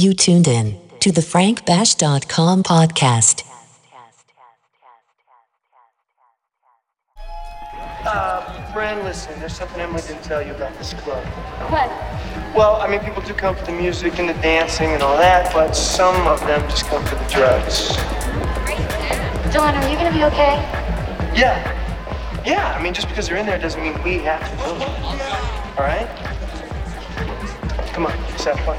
You tuned in to the frankbash.com podcast. Uh, Fran, listen, there's something Emily didn't tell you about this club. What? Well, I mean, people do come for the music and the dancing and all that, but some of them just come for the drugs. Dylan, are you gonna be okay? Yeah. Yeah, I mean, just because they're in there doesn't mean we have to do it. All right? Come on, let's have fun.